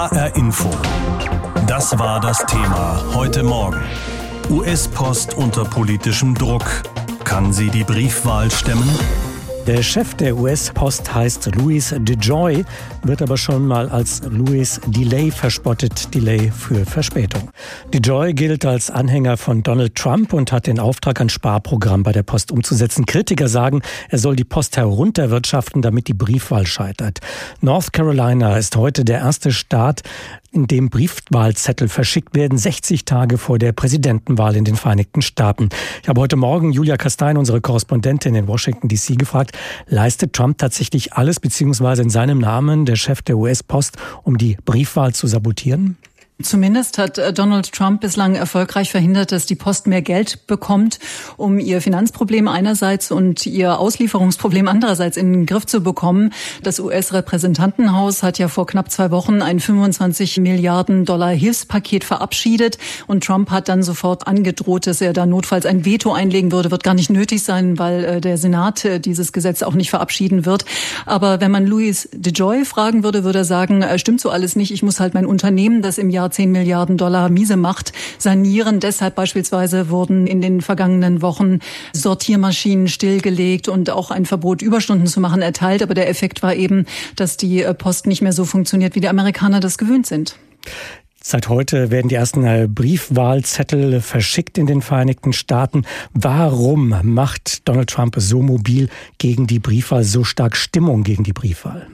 HR Info. Das war das Thema heute Morgen. US-Post unter politischem Druck. Kann sie die Briefwahl stemmen? Der Chef der US-Post heißt Louis DeJoy, wird aber schon mal als Louis Delay verspottet. Delay für Verspätung. DeJoy gilt als Anhänger von Donald Trump und hat den Auftrag, ein Sparprogramm bei der Post umzusetzen. Kritiker sagen, er soll die Post herunterwirtschaften, damit die Briefwahl scheitert. North Carolina ist heute der erste Staat, in dem Briefwahlzettel verschickt werden, 60 Tage vor der Präsidentenwahl in den Vereinigten Staaten. Ich habe heute Morgen Julia Kastein, unsere Korrespondentin in Washington DC, gefragt, leistet Trump tatsächlich alles, beziehungsweise in seinem Namen der Chef der US-Post, um die Briefwahl zu sabotieren? Zumindest hat äh, Donald Trump bislang erfolgreich verhindert, dass die Post mehr Geld bekommt, um ihr Finanzproblem einerseits und ihr Auslieferungsproblem andererseits in den Griff zu bekommen. Das US-Repräsentantenhaus hat ja vor knapp zwei Wochen ein 25 Milliarden Dollar Hilfspaket verabschiedet und Trump hat dann sofort angedroht, dass er da notfalls ein Veto einlegen würde. Wird gar nicht nötig sein, weil äh, der Senat äh, dieses Gesetz auch nicht verabschieden wird. Aber wenn man Louis DeJoy fragen würde, würde er sagen, stimmt so alles nicht. Ich muss halt mein Unternehmen, das im Jahr 10 Milliarden Dollar miese Macht sanieren. Deshalb beispielsweise wurden in den vergangenen Wochen Sortiermaschinen stillgelegt und auch ein Verbot, Überstunden zu machen, erteilt. Aber der Effekt war eben, dass die äh, Post nicht mehr so funktioniert, wie die Amerikaner das gewöhnt sind. Seit heute werden die ersten äh, Briefwahlzettel verschickt in den Vereinigten Staaten. Warum macht Donald Trump so mobil gegen die Briefwahl, so stark Stimmung gegen die Briefwahl?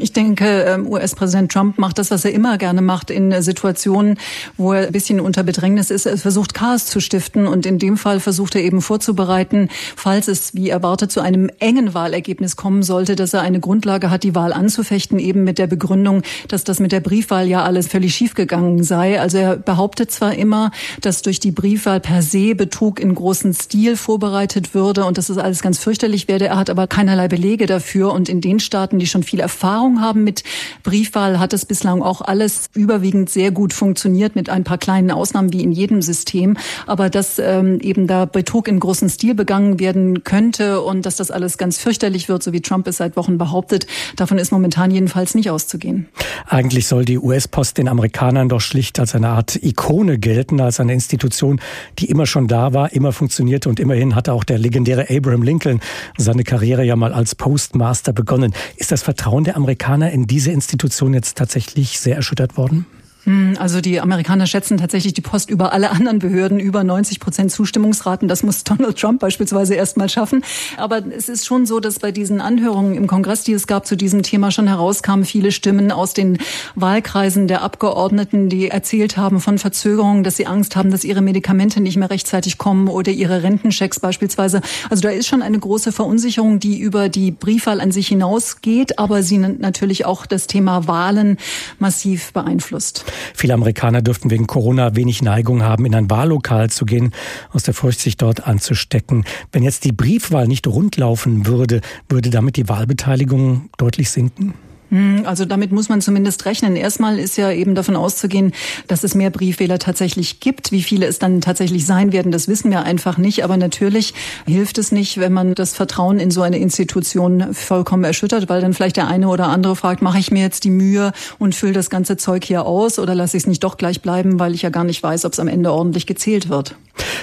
Ich denke, ähm, US-Präsident Trump macht das, was er immer gerne macht in Situationen, wo er ein bisschen unter Bedrängnis ist. Er versucht Chaos zu stiften und in dem Fall versucht er eben vorzubereiten, falls es wie erwartet zu einem engen Wahlergebnis kommen sollte, dass er eine Grundlage hat, die Wahl anzufechten, eben mit der Begründung, dass das mit der Briefwahl ja alles völlig schiefgegangen sei. Also er behauptet zwar immer, dass durch die Briefwahl per se Betrug in großen Stil vorbereitet würde und dass es alles ganz fürchterlich werde. Er hat aber keinerlei Belege dafür und in den Staaten, die schon viel Erfahrung Erfahrung haben mit Briefwahl, hat es bislang auch alles überwiegend sehr gut funktioniert, mit ein paar kleinen Ausnahmen wie in jedem System. Aber dass ähm, eben da Betrug in großem Stil begangen werden könnte und dass das alles ganz fürchterlich wird, so wie Trump es seit Wochen behauptet, davon ist momentan jedenfalls nicht auszugehen. Eigentlich soll die US-Post den Amerikanern doch schlicht als eine Art Ikone gelten, als eine Institution, die immer schon da war, immer funktionierte und immerhin hatte auch der legendäre Abraham Lincoln seine Karriere ja mal als Postmaster begonnen. Ist das Vertrauen der Amerikaner in diese Institution jetzt tatsächlich sehr erschüttert worden? Hm, also die Amerikaner schätzen tatsächlich die Post über alle anderen Behörden über 90 Prozent Zustimmungsraten. Das muss Donald Trump beispielsweise erst mal schaffen. Aber es ist schon so, dass bei diesen Anhörungen im Kongress, die es gab zu diesem Thema, schon herauskamen viele Stimmen aus den Wahlkreisen der Abgeordneten, die erzählt haben von Verzögerungen, dass sie Angst haben, dass ihre Medikamente nicht mehr rechtzeitig kommen oder ihre Rentenchecks beispielsweise. Also da ist schon eine große Verunsicherung, die über die Briefwahl an sich hinausgeht, aber sie natürlich auch das Thema Wahlen massiv beeinflusst. Viele Amerikaner dürften wegen Corona wenig Neigung haben, in ein Wahllokal zu gehen, aus der Furcht, sich dort anzustecken. Wenn jetzt die Briefwahl nicht rundlaufen würde, würde damit die Wahlbeteiligung deutlich sinken? Hm, also damit muss man zumindest rechnen. Erstmal ist ja eben davon auszugehen, dass es mehr Briefwähler tatsächlich gibt. Wie viele es dann tatsächlich sein werden, das wissen wir einfach nicht. Aber natürlich hilft es nicht, wenn man das Vertrauen in so eine Institution vollkommen erschüttert, weil dann vielleicht der eine oder andere fragt, mache ich mir jetzt die Mühe und fülle das ganze Zeug hier aus oder lasse ich es nicht doch gleich bleiben, weil ich ja gar nicht weiß, ob es am Ende ordentlich gezählt wird.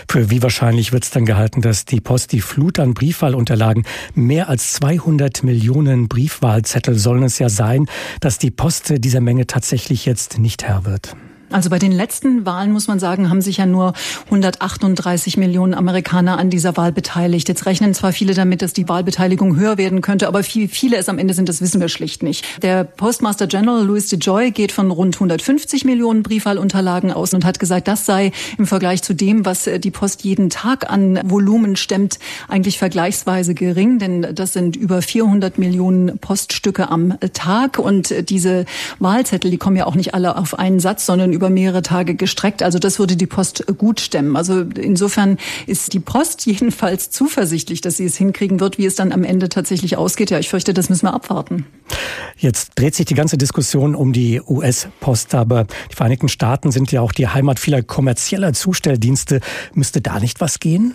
Für wie wahrscheinlich wird es dann gehalten, dass die Post die Flut an Briefwahlunterlagen, mehr als 200 Millionen Briefwahlzettel sollen es ja sein, dass die Post dieser Menge tatsächlich jetzt nicht Herr wird? Also bei den letzten Wahlen muss man sagen, haben sich ja nur 138 Millionen Amerikaner an dieser Wahl beteiligt. Jetzt rechnen zwar viele damit, dass die Wahlbeteiligung höher werden könnte, aber wie viele es am Ende sind, das wissen wir schlicht nicht. Der Postmaster General Louis DeJoy geht von rund 150 Millionen Briefwahlunterlagen aus und hat gesagt, das sei im Vergleich zu dem, was die Post jeden Tag an Volumen stemmt, eigentlich vergleichsweise gering, denn das sind über 400 Millionen Poststücke am Tag und diese Wahlzettel, die kommen ja auch nicht alle auf einen Satz, sondern über mehrere Tage gestreckt. Also das würde die Post gut stemmen. Also insofern ist die Post jedenfalls zuversichtlich, dass sie es hinkriegen wird. Wie es dann am Ende tatsächlich ausgeht, ja, ich fürchte, das müssen wir abwarten. Jetzt dreht sich die ganze Diskussion um die US-Post, aber die Vereinigten Staaten sind ja auch die Heimat vieler kommerzieller Zustelldienste. Müsste da nicht was gehen?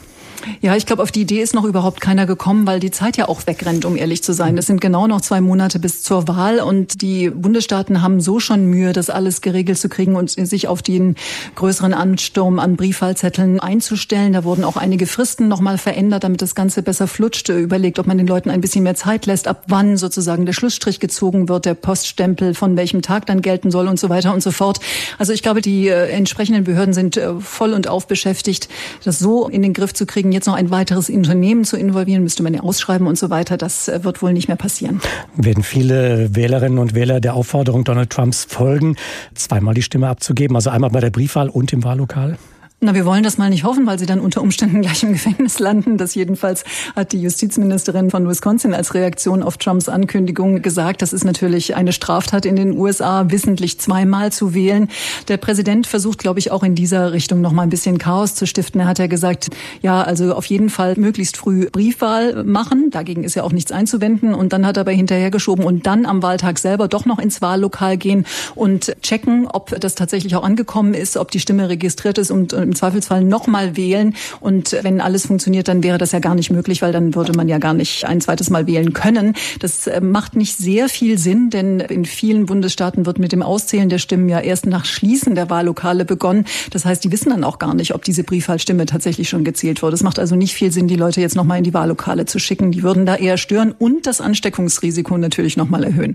Ja, ich glaube, auf die Idee ist noch überhaupt keiner gekommen, weil die Zeit ja auch wegrennt, um ehrlich zu sein. Es sind genau noch zwei Monate bis zur Wahl und die Bundesstaaten haben so schon Mühe, das alles geregelt zu kriegen und sich auf den größeren Ansturm an Briefwahlzetteln einzustellen. Da wurden auch einige Fristen nochmal verändert, damit das Ganze besser flutscht. Überlegt, ob man den Leuten ein bisschen mehr Zeit lässt, ab wann sozusagen der Schlussstrich gezogen wird, der Poststempel von welchem Tag dann gelten soll und so weiter und so fort. Also ich glaube, die äh, entsprechenden Behörden sind äh, voll und auf beschäftigt, das so in den Griff zu kriegen. Jetzt noch ein weiteres Unternehmen zu involvieren, müsste man ja ausschreiben und so weiter. Das äh, wird wohl nicht mehr passieren. Werden viele Wählerinnen und Wähler der Aufforderung Donald Trumps folgen, zweimal die Stimme abzugeben, also einmal bei der Briefwahl und im Wahllokal? Na, wir wollen das mal nicht hoffen, weil sie dann unter Umständen gleich im Gefängnis landen. Das jedenfalls hat die Justizministerin von Wisconsin als Reaktion auf Trumps Ankündigung gesagt. Das ist natürlich eine Straftat in den USA, wissentlich zweimal zu wählen. Der Präsident versucht, glaube ich, auch in dieser Richtung noch mal ein bisschen Chaos zu stiften. Er hat ja gesagt, ja, also auf jeden Fall möglichst früh Briefwahl machen. Dagegen ist ja auch nichts einzuwenden. Und dann hat er aber hinterhergeschoben und dann am Wahltag selber doch noch ins Wahllokal gehen und checken, ob das tatsächlich auch angekommen ist, ob die Stimme registriert ist und im Zweifelsfall nochmal wählen. Und wenn alles funktioniert, dann wäre das ja gar nicht möglich, weil dann würde man ja gar nicht ein zweites Mal wählen können. Das äh, macht nicht sehr viel Sinn, denn in vielen Bundesstaaten wird mit dem Auszählen der Stimmen ja erst nach Schließen der Wahllokale begonnen. Das heißt, die wissen dann auch gar nicht, ob diese Briefwahlstimme tatsächlich schon gezählt wurde. Es macht also nicht viel Sinn, die Leute jetzt nochmal in die Wahllokale zu schicken. Die würden da eher stören und das Ansteckungsrisiko natürlich nochmal erhöhen.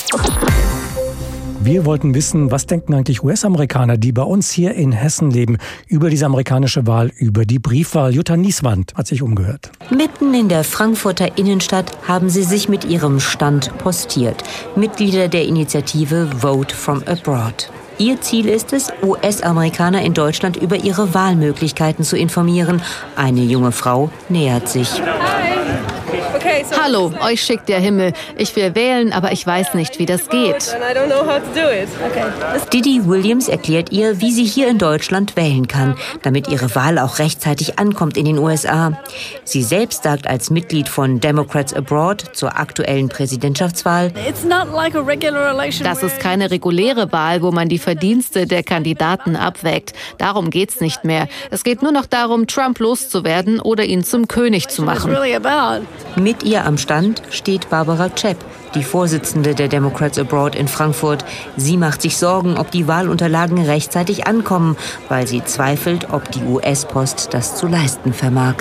Wir wollten wissen, was denken eigentlich US-Amerikaner, die bei uns hier in Hessen leben, über diese amerikanische Wahl, über die Briefwahl. Jutta Nieswand hat sich umgehört. Mitten in der Frankfurter Innenstadt haben sie sich mit ihrem Stand postiert. Mitglieder der Initiative Vote from Abroad. Ihr Ziel ist es, US-Amerikaner in Deutschland über ihre Wahlmöglichkeiten zu informieren. Eine junge Frau nähert sich. Hallo, euch schickt der Himmel. Ich will wählen, aber ich weiß nicht, wie das geht. Didi Williams erklärt ihr, wie sie hier in Deutschland wählen kann, damit ihre Wahl auch rechtzeitig ankommt in den USA. Sie selbst sagt als Mitglied von Democrats Abroad zur aktuellen Präsidentschaftswahl, das ist keine reguläre Wahl, wo man die Verdienste der Kandidaten abwägt. Darum geht's nicht mehr. Es geht nur noch darum, Trump loszuwerden oder ihn zum König zu machen. Mit ihr am Stand steht Barbara Chepp, die Vorsitzende der Democrats Abroad in Frankfurt. Sie macht sich Sorgen, ob die Wahlunterlagen rechtzeitig ankommen, weil sie zweifelt, ob die US-Post das zu leisten vermag.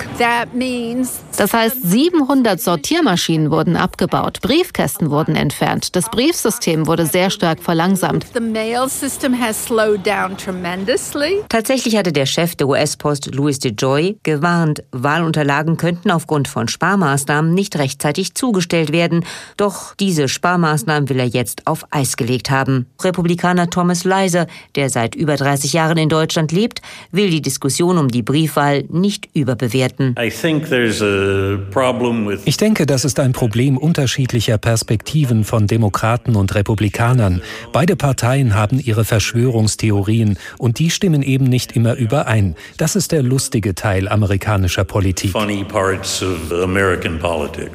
Das heißt, 700 Sortiermaschinen wurden abgebaut, Briefkästen wurden entfernt, das Briefsystem wurde sehr stark verlangsamt. Tatsächlich hatte der Chef der US-Post, Louis DeJoy, gewarnt, Wahlunterlagen könnten aufgrund von Sparmaßnahmen nicht rechtzeitig zugestellt werden. Doch die diese Sparmaßnahmen will er jetzt auf Eis gelegt haben. Republikaner Thomas Leiser, der seit über 30 Jahren in Deutschland lebt, will die Diskussion um die Briefwahl nicht überbewerten. Ich denke, das ist ein Problem unterschiedlicher Perspektiven von Demokraten und Republikanern. Beide Parteien haben ihre Verschwörungstheorien und die stimmen eben nicht immer überein. Das ist der lustige Teil amerikanischer Politik.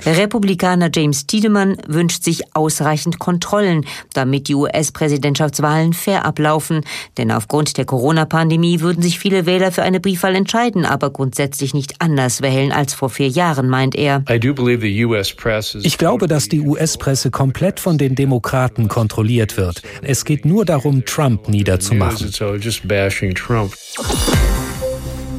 Republikaner James Tiedemann wünscht wünscht sich ausreichend Kontrollen, damit die US-Präsidentschaftswahlen fair ablaufen. Denn aufgrund der Corona-Pandemie würden sich viele Wähler für eine Briefwahl entscheiden, aber grundsätzlich nicht anders wählen als vor vier Jahren, meint er. Ich glaube, dass die US-Presse komplett von den Demokraten kontrolliert wird. Es geht nur darum, Trump niederzumachen.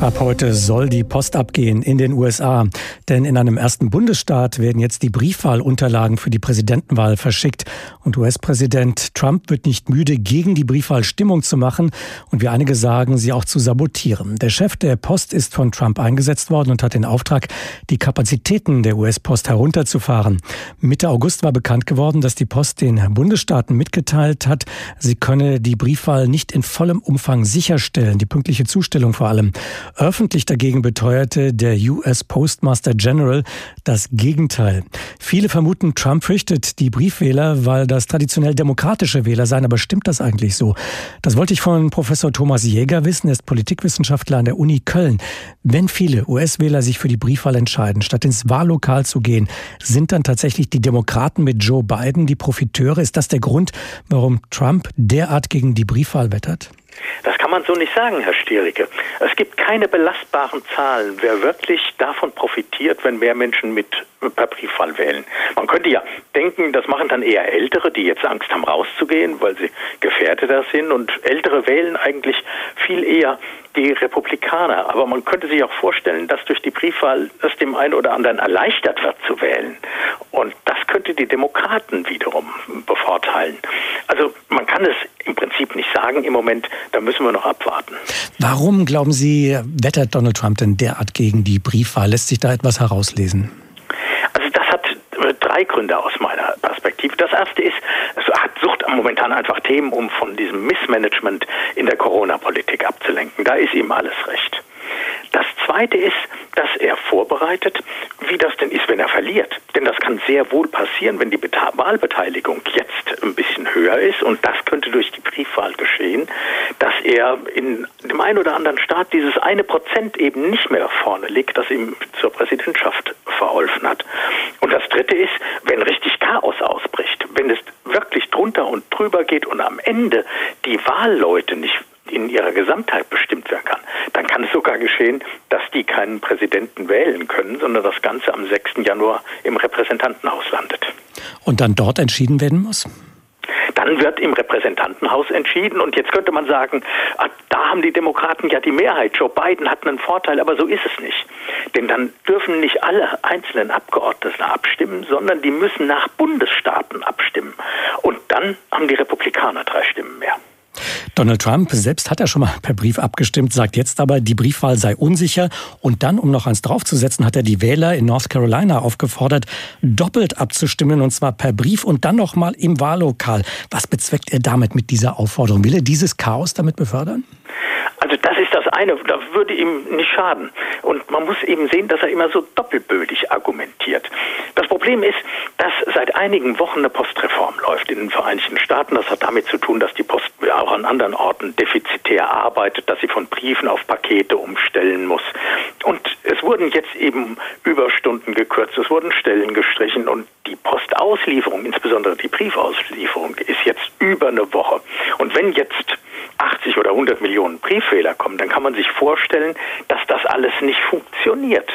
Ab heute soll die Post abgehen in den USA. Denn in einem ersten Bundesstaat werden jetzt die Briefwahlunterlagen für die Präsidentenwahl verschickt. Und US-Präsident Trump wird nicht müde, gegen die Briefwahl Stimmung zu machen und wie einige sagen, sie auch zu sabotieren. Der Chef der Post ist von Trump eingesetzt worden und hat den Auftrag, die Kapazitäten der US-Post herunterzufahren. Mitte August war bekannt geworden, dass die Post den Bundesstaaten mitgeteilt hat, sie könne die Briefwahl nicht in vollem Umfang sicherstellen, die pünktliche Zustellung vor allem. Öffentlich dagegen beteuerte der US Postmaster General das Gegenteil. Viele vermuten, Trump fürchtet die Briefwähler, weil das traditionell demokratische Wähler seien. Aber stimmt das eigentlich so? Das wollte ich von Professor Thomas Jäger wissen. Er ist Politikwissenschaftler an der Uni Köln. Wenn viele US-Wähler sich für die Briefwahl entscheiden, statt ins Wahllokal zu gehen, sind dann tatsächlich die Demokraten mit Joe Biden die Profiteure? Ist das der Grund, warum Trump derart gegen die Briefwahl wettert? Das man so nicht sagen, Herr Stiericke. Es gibt keine belastbaren Zahlen, wer wirklich davon profitiert, wenn mehr Menschen mit per Briefwahl wählen. Man könnte ja denken, das machen dann eher Ältere, die jetzt Angst haben, rauszugehen, weil sie gefährdeter sind. Und Ältere wählen eigentlich viel eher die Republikaner. Aber man könnte sich auch vorstellen, dass durch die Briefwahl es dem einen oder anderen erleichtert wird zu wählen. Und das könnte die Demokraten wiederum bevorteilen. Also man kann es im Prinzip nicht sagen im Moment, da müssen wir noch abwarten. Warum, glauben Sie, wettert Donald Trump denn derart gegen die Briefwahl? Lässt sich da etwas herauslesen? Also das hat äh, drei Gründe aus meiner Perspektive. Das erste ist, es hat Sucht momentan einfach Themen, um von diesem Missmanagement in der Corona-Politik abzulenken. Da ist ihm alles recht. Das Zweite ist, dass er vorbereitet, wie das denn ist, wenn er verliert. Denn das kann sehr wohl passieren, wenn die Wahlbeteiligung jetzt ein bisschen höher ist und das könnte durch die Briefwahl geschehen, dass er in dem einen oder anderen Staat dieses eine Prozent eben nicht mehr vorne liegt, das ihm zur Präsidentschaft verholfen hat. Und das Dritte ist, wenn richtig Chaos ausbricht, wenn es wirklich drunter und drüber geht und am Ende die Wahlleute nicht in ihrer Gesamtheit bestimmt werden es sogar geschehen, dass die keinen Präsidenten wählen können, sondern das Ganze am 6. Januar im Repräsentantenhaus landet. Und dann dort entschieden werden muss? Dann wird im Repräsentantenhaus entschieden und jetzt könnte man sagen, ah, da haben die Demokraten ja die Mehrheit. Joe Biden hat einen Vorteil, aber so ist es nicht. Denn dann dürfen nicht alle einzelnen Abgeordneten abstimmen, sondern die müssen nach Bundesstaaten abstimmen. Und dann haben die Republikaner drei Stimmen mehr. Donald Trump selbst hat ja schon mal per Brief abgestimmt, sagt jetzt aber, die Briefwahl sei unsicher. Und dann, um noch eins draufzusetzen, hat er die Wähler in North Carolina aufgefordert, doppelt abzustimmen, und zwar per Brief und dann noch mal im Wahllokal. Was bezweckt er damit mit dieser Aufforderung? Will er dieses Chaos damit befördern? Also das ist das eine, das würde ihm nicht schaden. Und man muss eben sehen, dass er immer so doppelbödig argumentiert. Das Problem ist, dass seit einigen Wochen eine Postreform läuft in den Vereinigten Staaten. Das hat damit zu tun, dass die Post auch an anderen Orten defizitär arbeitet, dass sie von Briefen auf Pakete umstellen muss. Und es wurden jetzt eben Überstunden gekürzt, es wurden Stellen gestrichen und die Postauslieferung, insbesondere die Briefauslieferung, ist jetzt über eine Woche. Und wenn jetzt 80 oder 100 Millionen Brieffehler kommen, dann kann man sich vorstellen, dass das alles nicht funktioniert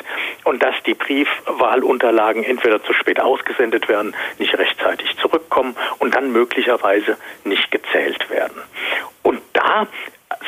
und dass die Briefwahlunterlagen entweder zu spät ausgesendet werden, nicht rechtzeitig zurückkommen und dann möglicherweise nicht gezählt werden. Und da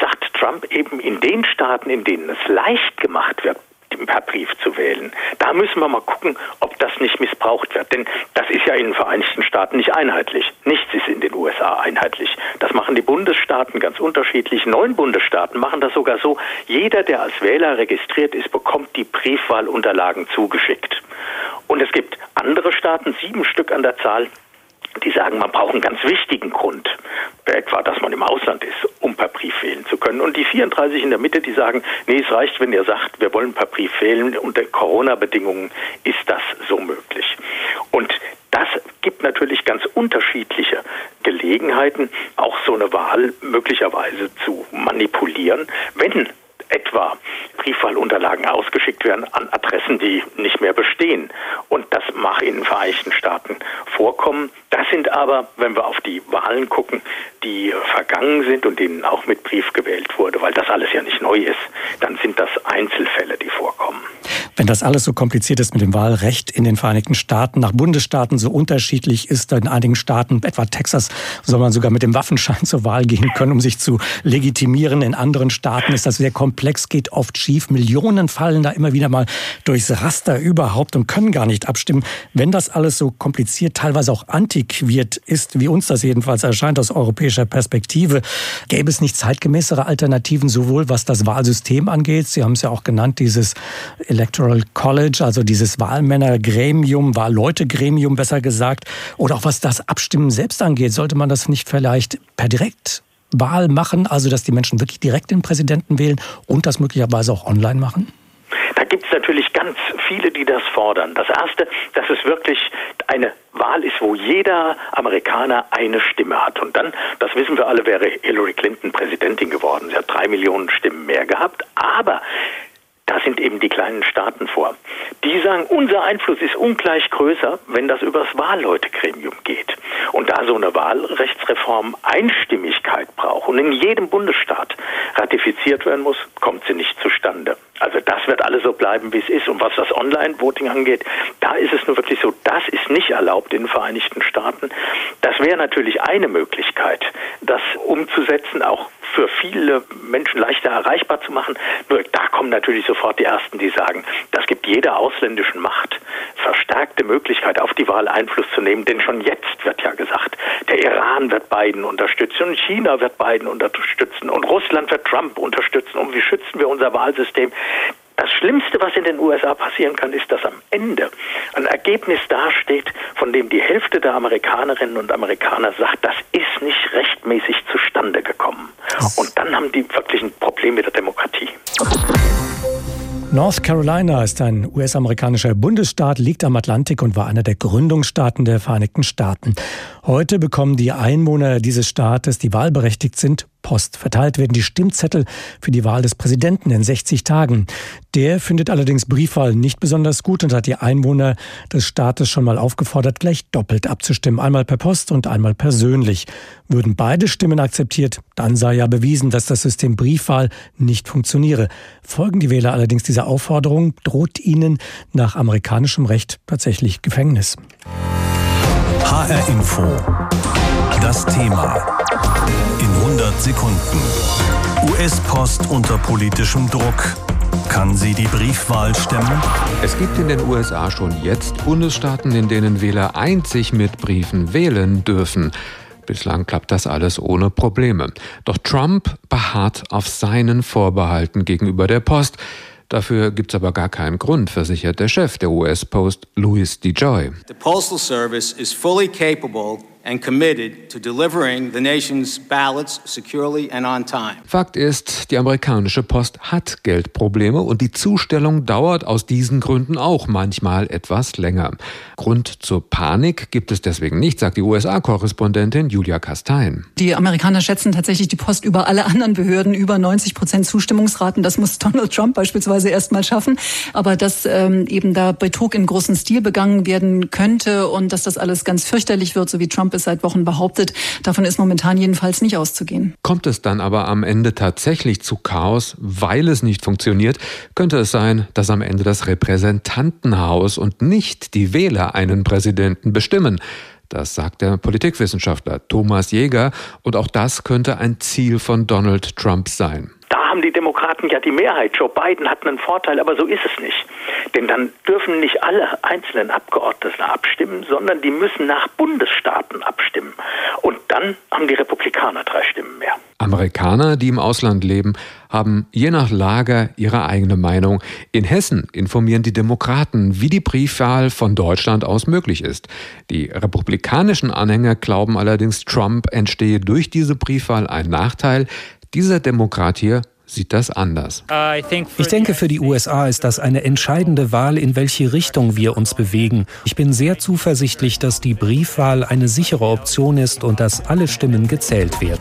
sagt Trump eben in den Staaten, in denen es leicht gemacht wird, per Brief zu wählen. Da müssen wir mal gucken, ob das nicht missbraucht wird. Denn das ist ja in den Vereinigten Staaten nicht einheitlich. Nichts ist in den USA einheitlich. Das machen die Bundesstaaten ganz unterschiedlich. Neun Bundesstaaten machen das sogar so. Jeder, der als Wähler registriert ist, bekommt die Briefwahlunterlagen zugeschickt. Und es gibt andere Staaten, sieben Stück an der Zahl, die sagen, man braucht einen ganz wichtigen Grund, etwa, dass man im Ausland ist, um per Brief wählen zu können. Und die 34 in der Mitte, die sagen, nee, es reicht, wenn ihr sagt, wir wollen per Brief wählen. Unter Corona-Bedingungen ist das so möglich. Und das gibt natürlich ganz unterschiedliche Gelegenheiten, auch so eine Wahl möglicherweise zu manipulieren, wenn etwa Briefwahlunterlagen ausgeschickt werden an Adressen, die nicht mehr bestehen. Und das mag in den Vereinigten Staaten vorkommen. Das sind aber, wenn wir auf die Wahlen gucken, die vergangen sind und denen auch mit Brief gewählt wurde, weil das alles ja nicht neu ist, dann sind das Einzelfälle, die vorkommen. Wenn das alles so kompliziert ist mit dem Wahlrecht in den Vereinigten Staaten, nach Bundesstaaten so unterschiedlich ist, in einigen Staaten, etwa Texas, soll man sogar mit dem Waffenschein zur Wahl gehen können, um sich zu legitimieren. In anderen Staaten ist das sehr komplex, geht oft schief. Millionen fallen da immer wieder mal durchs Raster überhaupt und können gar nicht abstimmen. Wenn das alles so kompliziert, teilweise auch antiquiert ist, wie uns das jedenfalls erscheint aus europäischer Perspektive, gäbe es nicht zeitgemäßere Alternativen, sowohl was das Wahlsystem angeht, Sie haben es ja auch genannt, dieses Electoral Electoral College, also dieses Wahlmännergremium, Wahlleutegremium besser gesagt, oder auch was das Abstimmen selbst angeht, sollte man das nicht vielleicht per Direktwahl machen, also dass die Menschen wirklich direkt den Präsidenten wählen und das möglicherweise auch online machen? Da gibt es natürlich ganz viele, die das fordern. Das Erste, dass es wirklich eine Wahl ist, wo jeder Amerikaner eine Stimme hat. Und dann, das wissen wir alle, wäre Hillary Clinton Präsidentin geworden. Sie hat drei Millionen Stimmen mehr gehabt. Aber da sind eben die kleinen Staaten vor. Die sagen, unser Einfluss ist ungleich größer, wenn das übers Wahlleutegremium geht. Und da so eine Wahlrechtsreform Einstimmigkeit braucht, und in jedem Bundesstaat ratifiziert werden muss, kommt sie nicht zustande. Also das wird alles so bleiben, wie es ist. Und was das Online-Voting angeht, da ist es nur wirklich so, das ist nicht erlaubt in den Vereinigten Staaten. Das wäre natürlich eine Möglichkeit, das umzusetzen, auch für viele Menschen leichter erreichbar zu machen. Nur da kommen natürlich sofort die Ersten, die sagen, das gibt jeder ausländischen Macht verstärkte Möglichkeit, auf die Wahl Einfluss zu nehmen. Denn schon jetzt wird ja gesagt, der Iran wird Biden unterstützen und China wird Biden unterstützen und Russland wird Trump unterstützen. Und wie schützen wir unser Wahlsystem? Das Schlimmste, was in den USA passieren kann, ist, dass am Ende ein Ergebnis dasteht, von dem die Hälfte der Amerikanerinnen und Amerikaner sagt, das ist nicht rechtmäßig zustande gekommen. Und dann haben die wirklich ein Problem mit der Demokratie. North Carolina ist ein US-amerikanischer Bundesstaat, liegt am Atlantik und war einer der Gründungsstaaten der Vereinigten Staaten. Heute bekommen die Einwohner dieses Staates, die wahlberechtigt sind, Post. Verteilt werden die Stimmzettel für die Wahl des Präsidenten in 60 Tagen. Der findet allerdings Briefwahl nicht besonders gut und hat die Einwohner des Staates schon mal aufgefordert, gleich doppelt abzustimmen. Einmal per Post und einmal persönlich. Würden beide Stimmen akzeptiert, dann sei ja bewiesen, dass das System Briefwahl nicht funktioniere. Folgen die Wähler allerdings dieser Aufforderung, droht ihnen nach amerikanischem Recht tatsächlich Gefängnis. HR Info. Das Thema. In 100 Sekunden. US-Post unter politischem Druck. Kann sie die Briefwahl stemmen? Es gibt in den USA schon jetzt Bundesstaaten, in denen Wähler einzig mit Briefen wählen dürfen. Bislang klappt das alles ohne Probleme. Doch Trump beharrt auf seinen Vorbehalten gegenüber der Post. Dafür gibt es aber gar keinen Grund, versichert der Chef der US Post, Louis DeJoy. The Postal Service is fully capable and committed to delivering the nation's ballots securely and on time. Fakt ist, die amerikanische Post hat Geldprobleme und die Zustellung dauert aus diesen Gründen auch manchmal etwas länger. Grund zur Panik gibt es deswegen nicht, sagt die USA-Korrespondentin Julia Kastein. Die Amerikaner schätzen tatsächlich die Post über alle anderen Behörden über 90 Prozent Zustimmungsraten. Das muss Donald Trump beispielsweise erst mal schaffen. Aber dass ähm, eben da Betrug im großen Stil begangen werden könnte und dass das alles ganz fürchterlich wird, so wie Trump es seit Wochen behauptet. Davon ist momentan jedenfalls nicht auszugehen. Kommt es dann aber am Ende tatsächlich zu Chaos, weil es nicht funktioniert, könnte es sein, dass am Ende das Repräsentantenhaus und nicht die Wähler einen Präsidenten bestimmen. Das sagt der Politikwissenschaftler Thomas Jäger und auch das könnte ein Ziel von Donald Trump sein. Da haben die Demokraten ja die Mehrheit. Joe Biden hat einen Vorteil, aber so ist es nicht. Denn dann dürfen nicht alle einzelnen Abgeordneten abstimmen, sondern die müssen nach Bundesstaaten abstimmen. Und dann haben die Republikaner drei Stimmen mehr. Amerikaner, die im Ausland leben, haben je nach Lager ihre eigene Meinung. In Hessen informieren die Demokraten, wie die Briefwahl von Deutschland aus möglich ist. Die republikanischen Anhänger glauben allerdings, Trump entstehe durch diese Briefwahl ein Nachteil. Dieser Demokrat hier sieht das anders. Ich denke, für die USA ist das eine entscheidende Wahl, in welche Richtung wir uns bewegen. Ich bin sehr zuversichtlich, dass die Briefwahl eine sichere Option ist und dass alle Stimmen gezählt werden.